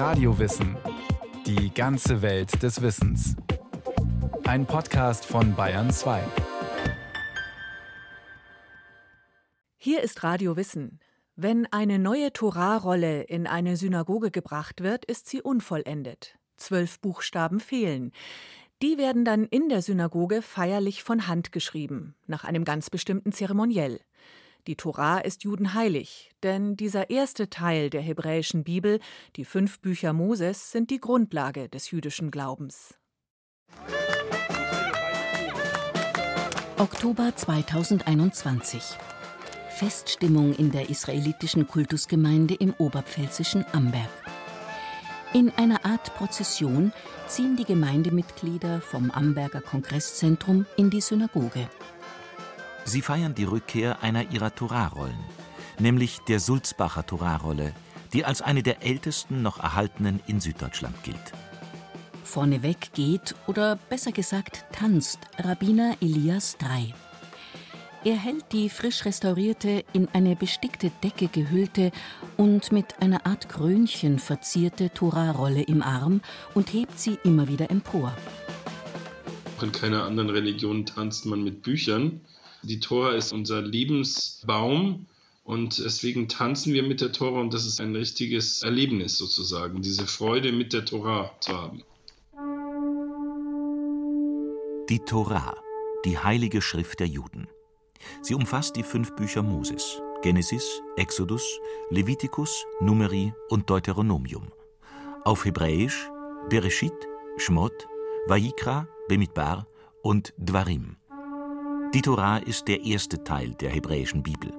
Radiowissen. Die ganze Welt des Wissens. Ein Podcast von Bayern 2. Hier ist Radio Wissen. Wenn eine neue Torahrolle in eine Synagoge gebracht wird, ist sie unvollendet. Zwölf Buchstaben fehlen. Die werden dann in der Synagoge feierlich von Hand geschrieben, nach einem ganz bestimmten Zeremoniell. Die Tora ist Juden heilig, denn dieser erste Teil der hebräischen Bibel, die fünf Bücher Moses, sind die Grundlage des jüdischen Glaubens. Oktober 2021. Feststimmung in der israelitischen Kultusgemeinde im oberpfälzischen Amberg. In einer Art Prozession ziehen die Gemeindemitglieder vom Amberger Kongresszentrum in die Synagoge. Sie feiern die Rückkehr einer ihrer Torarollen, nämlich der Sulzbacher Torarrolle, die als eine der ältesten noch erhaltenen in Süddeutschland gilt. Vorneweg geht, oder besser gesagt tanzt, Rabbiner Elias III. Er hält die frisch restaurierte, in eine bestickte Decke gehüllte und mit einer Art Krönchen verzierte Torahrolle im Arm und hebt sie immer wieder empor. In keiner anderen Religion tanzt man mit Büchern. Die Tora ist unser Lebensbaum und deswegen tanzen wir mit der Tora und das ist ein richtiges Erlebnis sozusagen, diese Freude mit der Tora zu haben. Die Tora, die heilige Schrift der Juden. Sie umfasst die fünf Bücher Moses: Genesis, Exodus, Levitikus, Numeri und Deuteronomium. Auf Hebräisch Bereshit, Shmot, Vayikra, Bemidbar und Dvarim. Die Torah ist der erste Teil der hebräischen Bibel,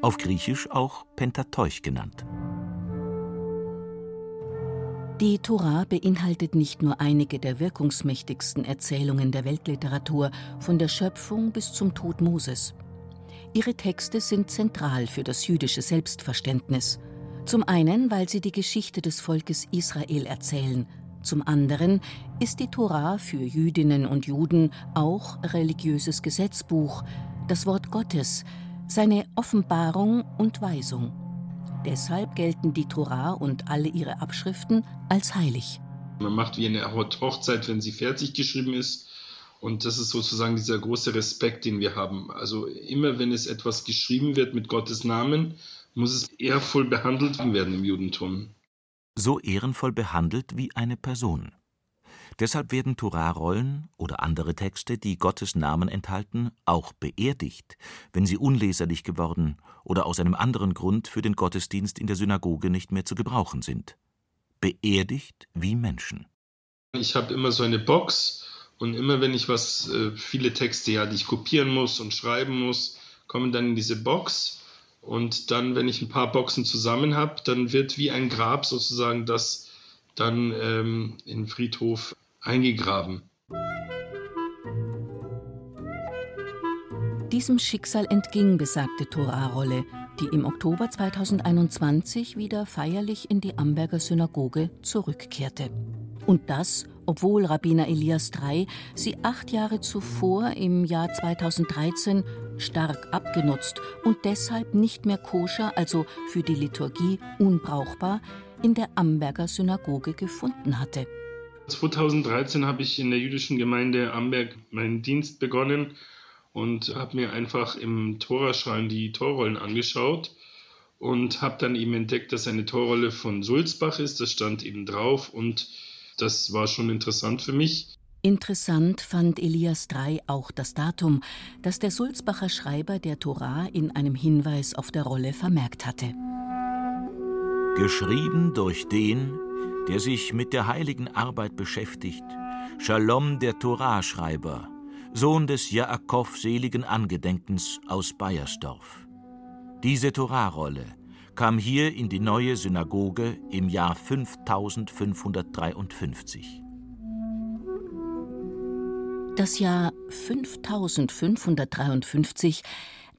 auf Griechisch auch Pentateuch genannt. Die Torah beinhaltet nicht nur einige der wirkungsmächtigsten Erzählungen der Weltliteratur, von der Schöpfung bis zum Tod Moses. Ihre Texte sind zentral für das jüdische Selbstverständnis. Zum einen, weil sie die Geschichte des Volkes Israel erzählen, zum anderen ist die Torah für Jüdinnen und Juden auch religiöses Gesetzbuch, das Wort Gottes, seine Offenbarung und Weisung. Deshalb gelten die Torah und alle ihre Abschriften als heilig. Man macht wie eine Hochzeit, wenn sie fertig geschrieben ist, und das ist sozusagen dieser große Respekt, den wir haben. Also immer wenn es etwas geschrieben wird mit Gottes Namen, muss es ehrvoll behandelt werden im Judentum. So ehrenvoll behandelt wie eine Person. Deshalb werden Torarollen oder andere Texte, die Gottes Namen enthalten, auch beerdigt, wenn sie unleserlich geworden oder aus einem anderen Grund für den Gottesdienst in der Synagoge nicht mehr zu gebrauchen sind. Beerdigt wie Menschen. Ich habe immer so eine Box, und immer wenn ich was, äh, viele Texte ja, die ich kopieren muss und schreiben muss, kommen dann in diese Box. Und dann, wenn ich ein paar Boxen zusammen habe, dann wird wie ein Grab sozusagen das dann ähm, in den Friedhof eingegraben. Diesem Schicksal entging besagte Torah-Rolle, die im Oktober 2021 wieder feierlich in die Amberger Synagoge zurückkehrte. Und das, obwohl Rabbiner Elias III sie acht Jahre zuvor im Jahr 2013 stark abgenutzt und deshalb nicht mehr koscher, also für die Liturgie unbrauchbar, in der Amberger Synagoge gefunden hatte. 2013 habe ich in der jüdischen Gemeinde Amberg meinen Dienst begonnen und habe mir einfach im Toraschrein die Torrollen angeschaut und habe dann eben entdeckt, dass eine Torrolle von Sulzbach ist. Das stand eben drauf und das war schon interessant für mich. Interessant fand Elias III auch das Datum, das der Sulzbacher Schreiber der Torah in einem Hinweis auf der Rolle vermerkt hatte. Geschrieben durch den, der sich mit der heiligen Arbeit beschäftigt, Shalom der Torah-Schreiber, Sohn des Jaakov seligen Angedenkens aus Bayersdorf. Diese Torah-Rolle kam hier in die neue Synagoge im Jahr 5553. Das Jahr 5553,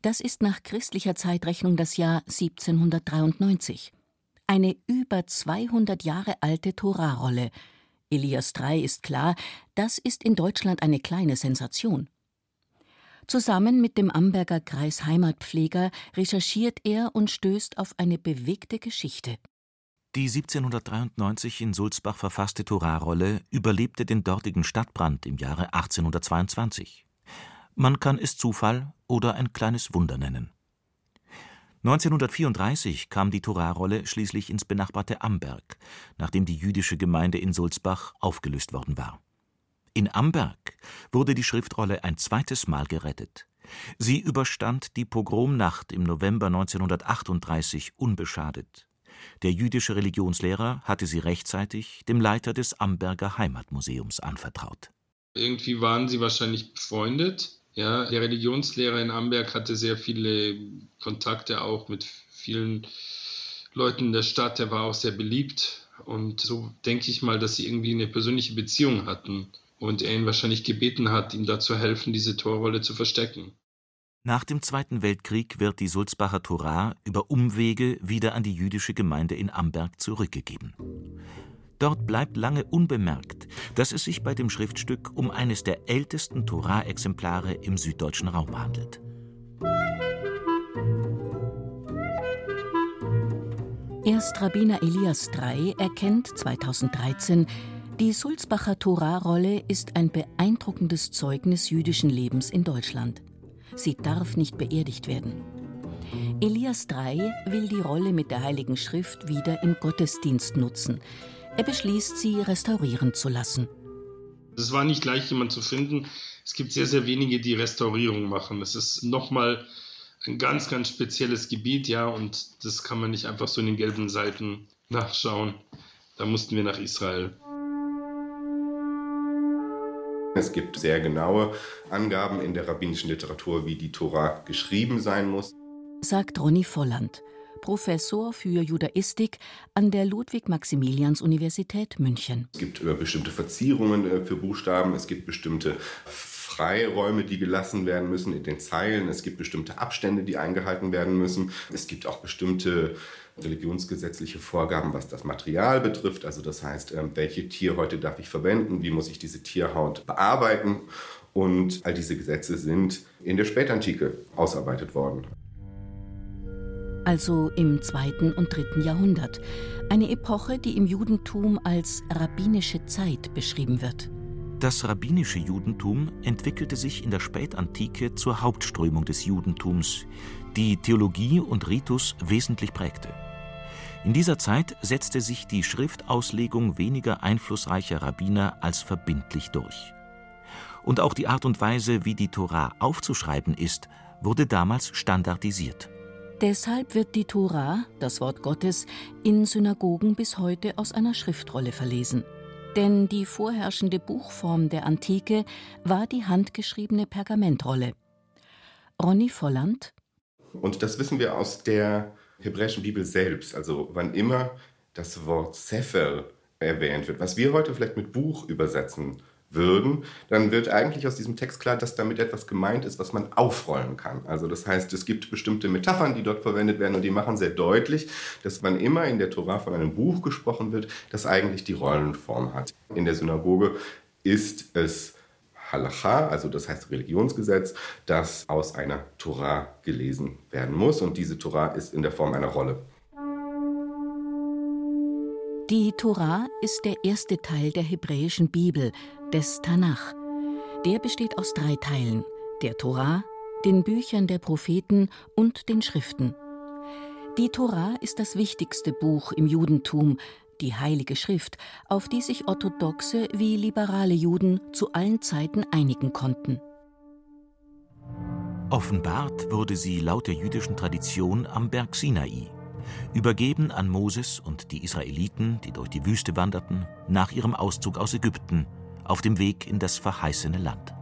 das ist nach christlicher Zeitrechnung das Jahr 1793. Eine über 200 Jahre alte Torahrolle. Elias III ist klar, das ist in Deutschland eine kleine Sensation. Zusammen mit dem Amberger Kreisheimatpfleger recherchiert er und stößt auf eine bewegte Geschichte. Die 1793 in Sulzbach verfasste Torahrolle überlebte den dortigen Stadtbrand im Jahre 1822. Man kann es Zufall oder ein kleines Wunder nennen. 1934 kam die Torahrolle schließlich ins benachbarte Amberg, nachdem die jüdische Gemeinde in Sulzbach aufgelöst worden war. In Amberg wurde die Schriftrolle ein zweites Mal gerettet. Sie überstand die Pogromnacht im November 1938 unbeschadet. Der jüdische Religionslehrer hatte sie rechtzeitig dem Leiter des Amberger Heimatmuseums anvertraut. Irgendwie waren sie wahrscheinlich befreundet ja, der Religionslehrer in Amberg hatte sehr viele Kontakte auch mit vielen Leuten in der Stadt. Er war auch sehr beliebt. Und so denke ich mal, dass sie irgendwie eine persönliche Beziehung hatten und er ihn wahrscheinlich gebeten hat, ihm dazu helfen, diese Torrolle zu verstecken. Nach dem Zweiten Weltkrieg wird die Sulzbacher Torah über Umwege wieder an die jüdische Gemeinde in Amberg zurückgegeben. Dort bleibt lange unbemerkt, dass es sich bei dem Schriftstück um eines der ältesten Torah-Exemplare im süddeutschen Raum handelt. Erst Rabbiner Elias III erkennt 2013, die Sulzbacher Torah-Rolle ist ein beeindruckendes Zeugnis jüdischen Lebens in Deutschland. Sie darf nicht beerdigt werden. Elias III will die Rolle mit der Heiligen Schrift wieder im Gottesdienst nutzen. Er beschließt, sie restaurieren zu lassen. Es war nicht leicht, jemanden zu finden. Es gibt sehr, sehr wenige, die Restaurierung machen. Das ist nochmal ein ganz, ganz spezielles Gebiet, ja, und das kann man nicht einfach so in den gelben Seiten nachschauen. Da mussten wir nach Israel. Es gibt sehr genaue Angaben in der rabbinischen Literatur, wie die Tora geschrieben sein muss. Sagt Ronny Volland. Professor für Judaistik an der Ludwig-Maximilians-Universität München. Es gibt bestimmte Verzierungen äh, für Buchstaben, es gibt bestimmte Freiräume, die gelassen werden müssen in den Zeilen, es gibt bestimmte Abstände, die eingehalten werden müssen, es gibt auch bestimmte religionsgesetzliche Vorgaben, was das Material betrifft. Also das heißt, ähm, welche Tierhäute darf ich verwenden, wie muss ich diese Tierhaut bearbeiten. Und all diese Gesetze sind in der Spätantike ausarbeitet worden also im zweiten und dritten Jahrhundert, eine Epoche, die im Judentum als rabbinische Zeit beschrieben wird. Das rabbinische Judentum entwickelte sich in der Spätantike zur Hauptströmung des Judentums, die Theologie und Ritus wesentlich prägte. In dieser Zeit setzte sich die Schriftauslegung weniger einflussreicher Rabbiner als verbindlich durch. Und auch die Art und Weise, wie die Torah aufzuschreiben ist, wurde damals standardisiert. Deshalb wird die Tora, das Wort Gottes, in Synagogen bis heute aus einer Schriftrolle verlesen. Denn die vorherrschende Buchform der Antike war die handgeschriebene Pergamentrolle. Ronny Volland. Und das wissen wir aus der hebräischen Bibel selbst. Also wann immer das Wort Sefer erwähnt wird, was wir heute vielleicht mit Buch übersetzen würden, dann wird eigentlich aus diesem Text klar, dass damit etwas gemeint ist, was man aufrollen kann. Also das heißt, es gibt bestimmte Metaphern, die dort verwendet werden und die machen sehr deutlich, dass man immer in der Tora von einem Buch gesprochen wird, das eigentlich die Rollenform hat. In der Synagoge ist es Halacha, also das heißt Religionsgesetz, das aus einer Tora gelesen werden muss und diese Tora ist in der Form einer Rolle. Die Tora ist der erste Teil der hebräischen Bibel, des Tanach. Der besteht aus drei Teilen: der Tora, den Büchern der Propheten und den Schriften. Die Tora ist das wichtigste Buch im Judentum, die Heilige Schrift, auf die sich orthodoxe wie liberale Juden zu allen Zeiten einigen konnten. Offenbart wurde sie laut der jüdischen Tradition am Berg Sinai, übergeben an Moses und die Israeliten, die durch die Wüste wanderten, nach ihrem Auszug aus Ägypten, auf dem Weg in das verheißene Land.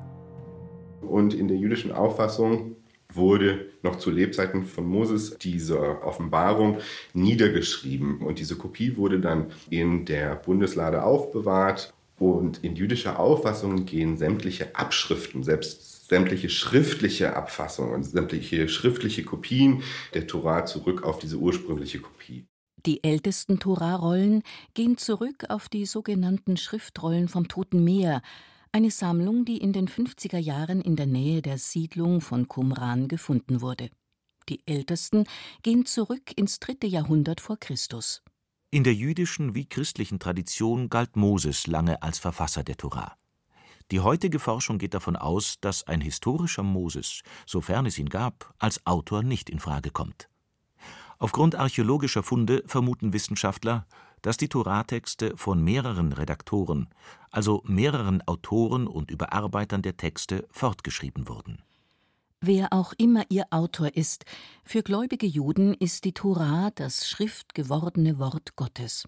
Und in der jüdischen Auffassung wurde noch zu Lebzeiten von Moses diese Offenbarung niedergeschrieben. Und diese Kopie wurde dann in der Bundeslade aufbewahrt. Und in jüdischer Auffassung gehen sämtliche Abschriften, selbst sämtliche schriftliche Abfassungen und sämtliche schriftliche Kopien der Torah zurück auf diese ursprüngliche Kopie. Die ältesten Torah-Rollen gehen zurück auf die sogenannten Schriftrollen vom Toten Meer, eine Sammlung, die in den 50er Jahren in der Nähe der Siedlung von Qumran gefunden wurde. Die ältesten gehen zurück ins dritte Jahrhundert vor Christus. In der jüdischen wie christlichen Tradition galt Moses lange als Verfasser der Tora. Die heutige Forschung geht davon aus, dass ein historischer Moses, sofern es ihn gab, als Autor nicht in Frage kommt. Aufgrund archäologischer Funde vermuten Wissenschaftler, dass die Toratexte von mehreren Redaktoren, also mehreren Autoren und Überarbeitern der Texte, fortgeschrieben wurden. Wer auch immer ihr Autor ist, für gläubige Juden ist die Tora das schriftgewordene Wort Gottes.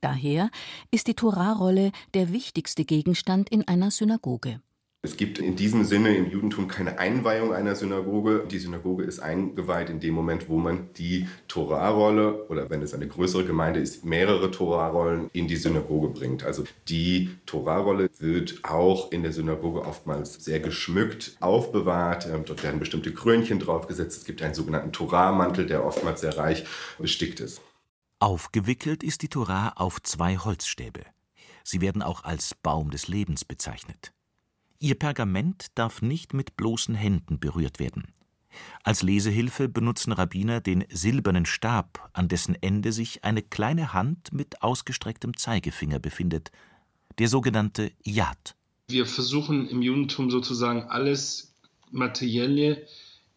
Daher ist die Torarolle der wichtigste Gegenstand in einer Synagoge. Es gibt in diesem Sinne im Judentum keine Einweihung einer Synagoge. Die Synagoge ist eingeweiht in dem Moment, wo man die Torahrolle oder wenn es eine größere Gemeinde ist, mehrere Torarollen in die Synagoge bringt. Also die Torahrolle wird auch in der Synagoge oftmals sehr geschmückt aufbewahrt. Ähm, dort werden bestimmte Krönchen draufgesetzt. Es gibt einen sogenannten Torahmantel, der oftmals sehr reich bestickt ist. Aufgewickelt ist die Torah auf zwei Holzstäbe. Sie werden auch als Baum des Lebens bezeichnet. Ihr Pergament darf nicht mit bloßen Händen berührt werden. Als Lesehilfe benutzen Rabbiner den silbernen Stab, an dessen Ende sich eine kleine Hand mit ausgestrecktem Zeigefinger befindet, der sogenannte Yad. Wir versuchen im Judentum sozusagen alles Materielle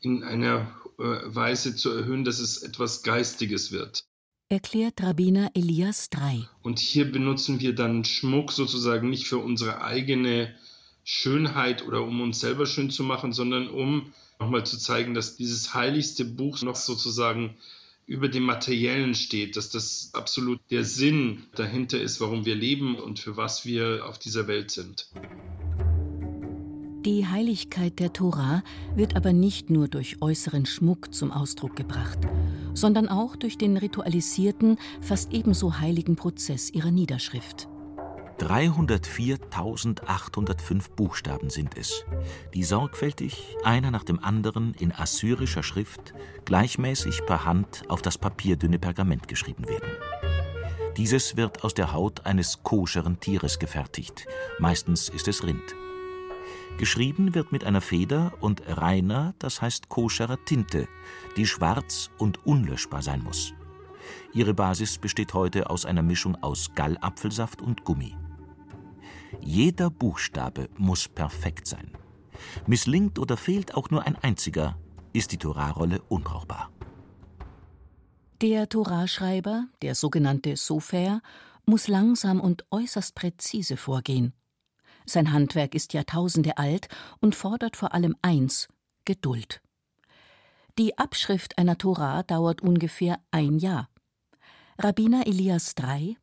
in einer äh, Weise zu erhöhen, dass es etwas Geistiges wird. Erklärt Rabbiner Elias III. Und hier benutzen wir dann Schmuck sozusagen nicht für unsere eigene Schönheit oder um uns selber schön zu machen, sondern um nochmal zu zeigen, dass dieses heiligste Buch noch sozusagen über dem Materiellen steht, dass das absolut der Sinn dahinter ist, warum wir leben und für was wir auf dieser Welt sind. Die Heiligkeit der Tora wird aber nicht nur durch äußeren Schmuck zum Ausdruck gebracht, sondern auch durch den ritualisierten, fast ebenso heiligen Prozess ihrer Niederschrift. 304.805 Buchstaben sind es, die sorgfältig, einer nach dem anderen in assyrischer Schrift, gleichmäßig per Hand auf das papierdünne Pergament geschrieben werden. Dieses wird aus der Haut eines koscheren Tieres gefertigt, meistens ist es Rind. Geschrieben wird mit einer Feder und reiner, das heißt koscherer Tinte, die schwarz und unlöschbar sein muss. Ihre Basis besteht heute aus einer Mischung aus Gallapfelsaft und Gummi. Jeder Buchstabe muss perfekt sein. Misslingt oder fehlt auch nur ein einziger, ist die Torahrolle unbrauchbar. Der Torahschreiber, der sogenannte Sofer, muss langsam und äußerst präzise vorgehen. Sein Handwerk ist Jahrtausende alt und fordert vor allem eins: Geduld. Die Abschrift einer Torah dauert ungefähr ein Jahr. Rabbiner Elias III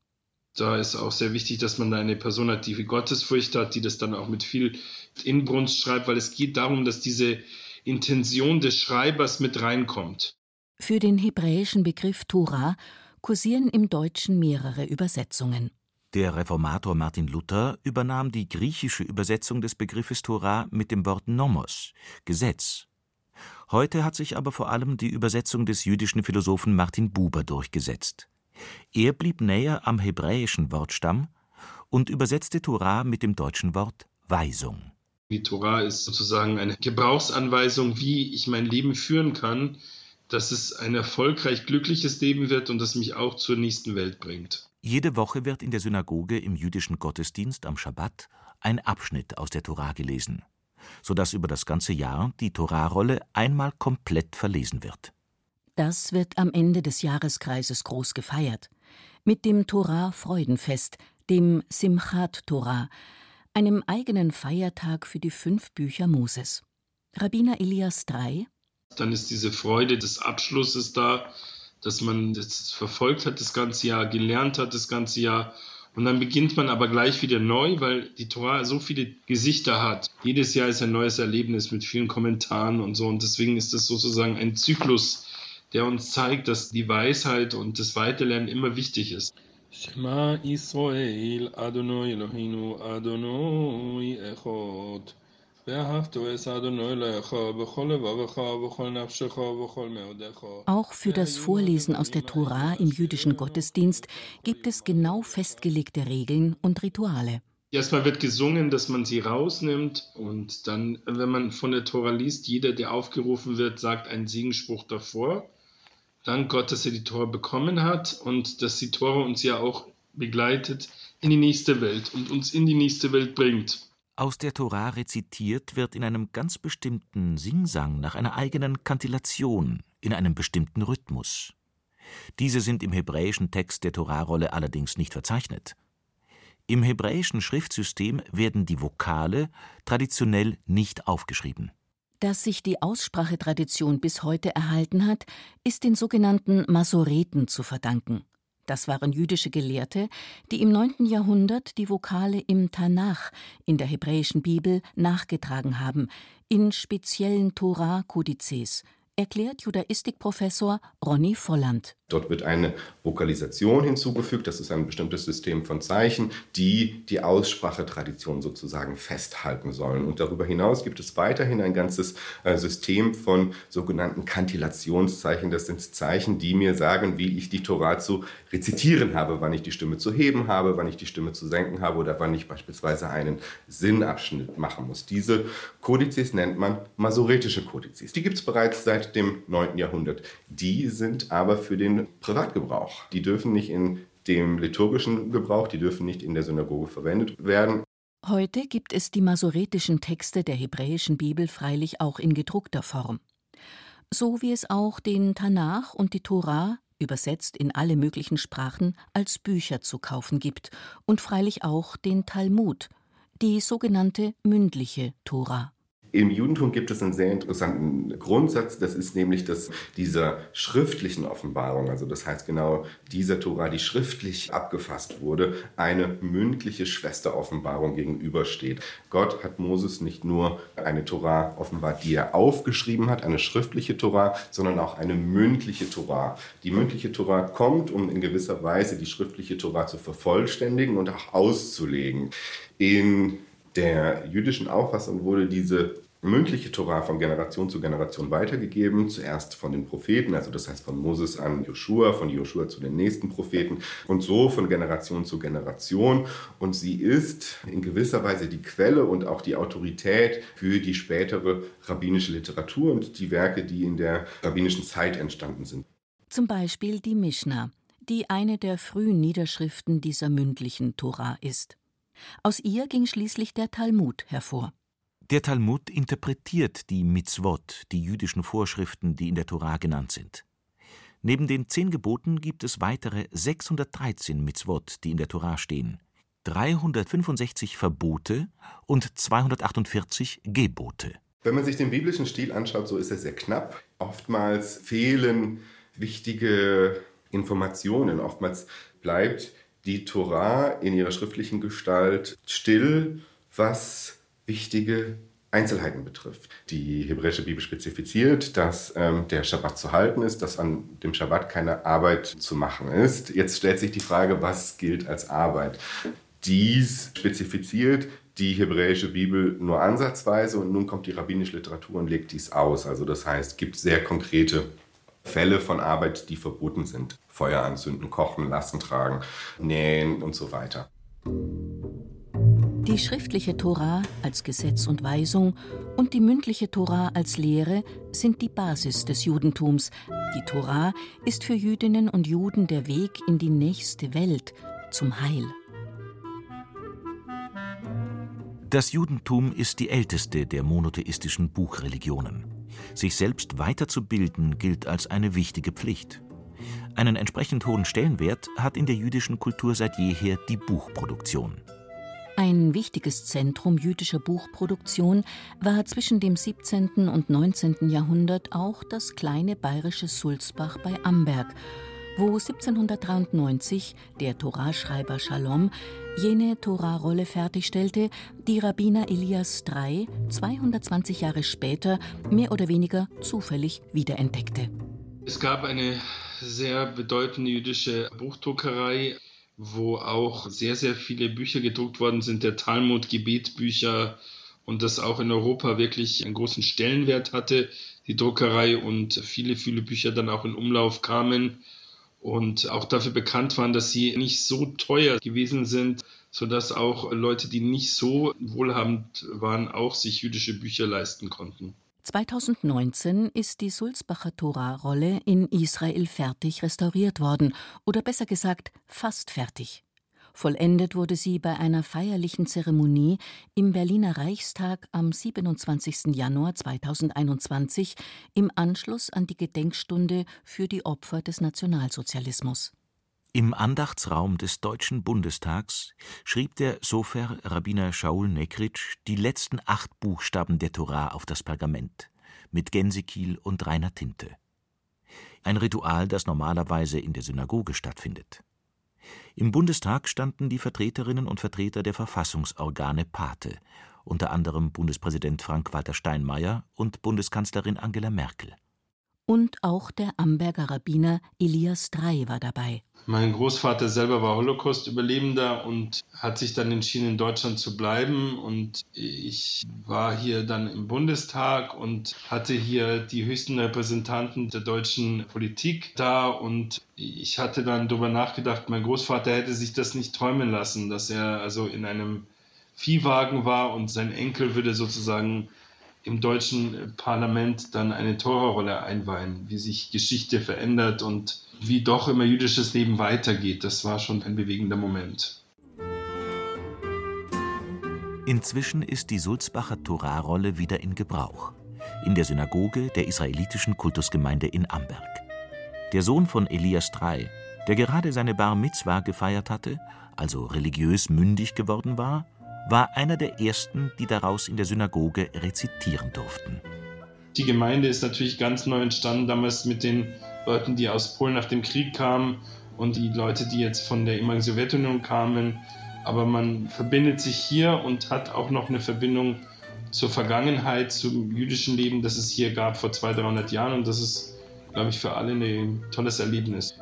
da ist auch sehr wichtig, dass man da eine Person hat, die Gottesfurcht hat, die das dann auch mit viel Inbrunst schreibt, weil es geht darum, dass diese Intention des Schreibers mit reinkommt. Für den hebräischen Begriff Tora kursieren im Deutschen mehrere Übersetzungen. Der Reformator Martin Luther übernahm die griechische Übersetzung des Begriffes Tora mit dem Wort Nomos, Gesetz. Heute hat sich aber vor allem die Übersetzung des jüdischen Philosophen Martin Buber durchgesetzt. Er blieb näher am hebräischen Wortstamm und übersetzte Torah mit dem deutschen Wort Weisung. Die Torah ist sozusagen eine Gebrauchsanweisung, wie ich mein Leben führen kann, dass es ein erfolgreich glückliches Leben wird und das mich auch zur nächsten Welt bringt. Jede Woche wird in der Synagoge im jüdischen Gottesdienst am Schabbat ein Abschnitt aus der Torah gelesen, sodass über das ganze Jahr die Torahrolle einmal komplett verlesen wird. Das wird am Ende des Jahreskreises groß gefeiert. Mit dem Torah-Freudenfest, dem Simchat Torah, einem eigenen Feiertag für die fünf Bücher Moses. Rabbiner Elias III. Dann ist diese Freude des Abschlusses da, dass man das verfolgt hat das ganze Jahr, gelernt hat das ganze Jahr. Und dann beginnt man aber gleich wieder neu, weil die Torah so viele Gesichter hat. Jedes Jahr ist ein neues Erlebnis mit vielen Kommentaren und so. Und deswegen ist das sozusagen ein Zyklus, der uns zeigt, dass die Weisheit und das Weiterlernen immer wichtig ist. Shema Israel, Adonai Eloheinu, Adonai Echot. Auch für das Vorlesen aus der Tora im jüdischen Gottesdienst gibt es genau festgelegte Regeln und Rituale. Erstmal wird gesungen, dass man sie rausnimmt und dann, wenn man von der Tora liest, jeder, der aufgerufen wird, sagt einen Segenspruch davor Dank Gott, dass er die Tora bekommen hat und dass die Tora uns ja auch begleitet in die nächste Welt und uns in die nächste Welt bringt. Aus der Tora rezitiert wird in einem ganz bestimmten Singsang nach einer eigenen Kantillation, in einem bestimmten Rhythmus. Diese sind im hebräischen Text der Torarolle allerdings nicht verzeichnet. Im hebräischen Schriftsystem werden die Vokale traditionell nicht aufgeschrieben. Dass sich die Aussprachetradition bis heute erhalten hat, ist den sogenannten Masoreten zu verdanken. Das waren jüdische Gelehrte, die im 9. Jahrhundert die Vokale im Tanach, in der hebräischen Bibel, nachgetragen haben, in speziellen Torah-Kodizes, erklärt Judaistikprofessor Ronny Volland. Dort wird eine Vokalisation hinzugefügt, das ist ein bestimmtes System von Zeichen, die die Aussprachetradition sozusagen festhalten sollen. Und darüber hinaus gibt es weiterhin ein ganzes äh, System von sogenannten Kantillationszeichen. Das sind Zeichen, die mir sagen, wie ich die Torah zu rezitieren habe, wann ich die Stimme zu heben habe, wann ich die Stimme zu senken habe oder wann ich beispielsweise einen Sinnabschnitt machen muss. Diese Kodizes nennt man masoretische Kodizes. Die gibt es bereits seit dem 9. Jahrhundert. Die sind aber für den Privatgebrauch. Die dürfen nicht in dem liturgischen Gebrauch, die dürfen nicht in der Synagoge verwendet werden. Heute gibt es die masoretischen Texte der hebräischen Bibel freilich auch in gedruckter Form. So wie es auch den Tanach und die Torah, übersetzt in alle möglichen Sprachen, als Bücher zu kaufen gibt und freilich auch den Talmud, die sogenannte mündliche Torah. Im Judentum gibt es einen sehr interessanten Grundsatz, das ist nämlich, dass dieser schriftlichen Offenbarung, also das heißt genau dieser Tora, die schriftlich abgefasst wurde, eine mündliche Schwesteroffenbarung gegenübersteht. Gott hat Moses nicht nur eine Tora offenbart, die er aufgeschrieben hat, eine schriftliche Tora, sondern auch eine mündliche Tora. Die mündliche Tora kommt, um in gewisser Weise die schriftliche Tora zu vervollständigen und auch auszulegen. In der jüdischen Auffassung wurde diese mündliche Torah von Generation zu Generation weitergegeben. Zuerst von den Propheten, also das heißt von Moses an Joshua, von Joshua zu den nächsten Propheten und so von Generation zu Generation. Und sie ist in gewisser Weise die Quelle und auch die Autorität für die spätere rabbinische Literatur und die Werke, die in der rabbinischen Zeit entstanden sind. Zum Beispiel die Mishnah, die eine der frühen Niederschriften dieser mündlichen Torah ist. Aus ihr ging schließlich der Talmud hervor. Der Talmud interpretiert die Mitzvot, die jüdischen Vorschriften, die in der Torah genannt sind. Neben den zehn Geboten gibt es weitere 613 Mitzvot, die in der Torah stehen, 365 Verbote und 248 Gebote. Wenn man sich den biblischen Stil anschaut, so ist er sehr knapp. Oftmals fehlen wichtige Informationen. Oftmals bleibt die Torah in ihrer schriftlichen Gestalt still, was wichtige Einzelheiten betrifft. Die hebräische Bibel spezifiziert, dass ähm, der Schabbat zu halten ist, dass an dem Schabbat keine Arbeit zu machen ist. Jetzt stellt sich die Frage, was gilt als Arbeit? Dies spezifiziert die hebräische Bibel nur ansatzweise und nun kommt die rabbinische Literatur und legt dies aus. Also das heißt, gibt sehr konkrete Fälle von Arbeit, die verboten sind. Feuer anzünden, kochen, Lasten tragen, nähen und so weiter. Die schriftliche Tora als Gesetz und Weisung und die mündliche Tora als Lehre sind die Basis des Judentums. Die Tora ist für Jüdinnen und Juden der Weg in die nächste Welt, zum Heil. Das Judentum ist die älteste der monotheistischen Buchreligionen. Sich selbst weiterzubilden gilt als eine wichtige Pflicht. Einen entsprechend hohen Stellenwert hat in der jüdischen Kultur seit jeher die Buchproduktion. Ein wichtiges Zentrum jüdischer Buchproduktion war zwischen dem 17. und 19. Jahrhundert auch das kleine bayerische Sulzbach bei Amberg, wo 1793 der Toraschreiber Shalom jene Torarolle fertigstellte, die Rabbiner Elias III 220 Jahre später mehr oder weniger zufällig wiederentdeckte. Es gab eine sehr bedeutende jüdische Buchdruckerei wo auch sehr, sehr viele Bücher gedruckt worden sind, der Talmud, Gebetbücher und das auch in Europa wirklich einen großen Stellenwert hatte, die Druckerei und viele, viele Bücher dann auch in Umlauf kamen und auch dafür bekannt waren, dass sie nicht so teuer gewesen sind, sodass auch Leute, die nicht so wohlhabend waren, auch sich jüdische Bücher leisten konnten. 2019 ist die Sulzbacher Tora-Rolle in Israel fertig restauriert worden, oder besser gesagt, fast fertig. Vollendet wurde sie bei einer feierlichen Zeremonie im Berliner Reichstag am 27. Januar 2021 im Anschluss an die Gedenkstunde für die Opfer des Nationalsozialismus. Im Andachtsraum des Deutschen Bundestags schrieb der Sofer Rabbiner Shaul Nekritsch die letzten acht Buchstaben der Torah auf das Pergament mit Gänsekiel und reiner Tinte. Ein Ritual, das normalerweise in der Synagoge stattfindet. Im Bundestag standen die Vertreterinnen und Vertreter der Verfassungsorgane Pate, unter anderem Bundespräsident Frank-Walter Steinmeier und Bundeskanzlerin Angela Merkel. Und auch der Amberger Rabbiner Elias Drei war dabei. Mein Großvater selber war Holocaust-Überlebender und hat sich dann entschieden, in Deutschland zu bleiben. Und ich war hier dann im Bundestag und hatte hier die höchsten Repräsentanten der deutschen Politik da. Und ich hatte dann darüber nachgedacht, mein Großvater hätte sich das nicht träumen lassen, dass er also in einem Viehwagen war und sein Enkel würde sozusagen im deutschen Parlament dann eine Torerrolle einweihen, wie sich Geschichte verändert und wie doch immer jüdisches Leben weitergeht. Das war schon ein bewegender Moment. Inzwischen ist die Sulzbacher Torahrolle wieder in Gebrauch. In der Synagoge der israelitischen Kultusgemeinde in Amberg. Der Sohn von Elias III, der gerade seine Bar Mitzwa gefeiert hatte, also religiös mündig geworden war, war einer der ersten, die daraus in der Synagoge rezitieren durften. Die Gemeinde ist natürlich ganz neu entstanden, damals mit den Leuten, die aus Polen nach dem Krieg kamen und die Leute, die jetzt von der ehemaligen Sowjetunion kamen. Aber man verbindet sich hier und hat auch noch eine Verbindung zur Vergangenheit, zum jüdischen Leben, das es hier gab vor 200, 300 Jahren. Und das ist, glaube ich, für alle ein tolles Erlebnis.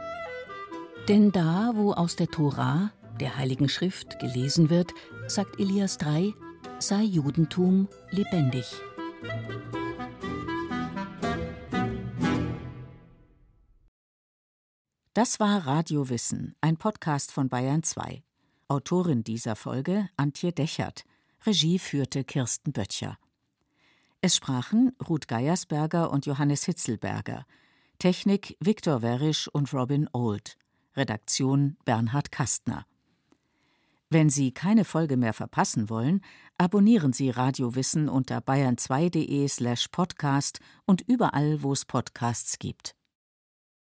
Denn da, wo aus der Tora, der Heiligen Schrift, gelesen wird, sagt Elias III, sei Judentum lebendig. Das war Radio Wissen, ein Podcast von Bayern 2. Autorin dieser Folge Antje Dechert. Regie führte Kirsten Böttcher. Es sprachen Ruth Geiersberger und Johannes Hitzelberger. Technik Viktor Werisch und Robin Old. Redaktion Bernhard Kastner. Wenn Sie keine Folge mehr verpassen wollen, abonnieren Sie Radio Wissen unter bayern2.de slash podcast und überall, wo es Podcasts gibt.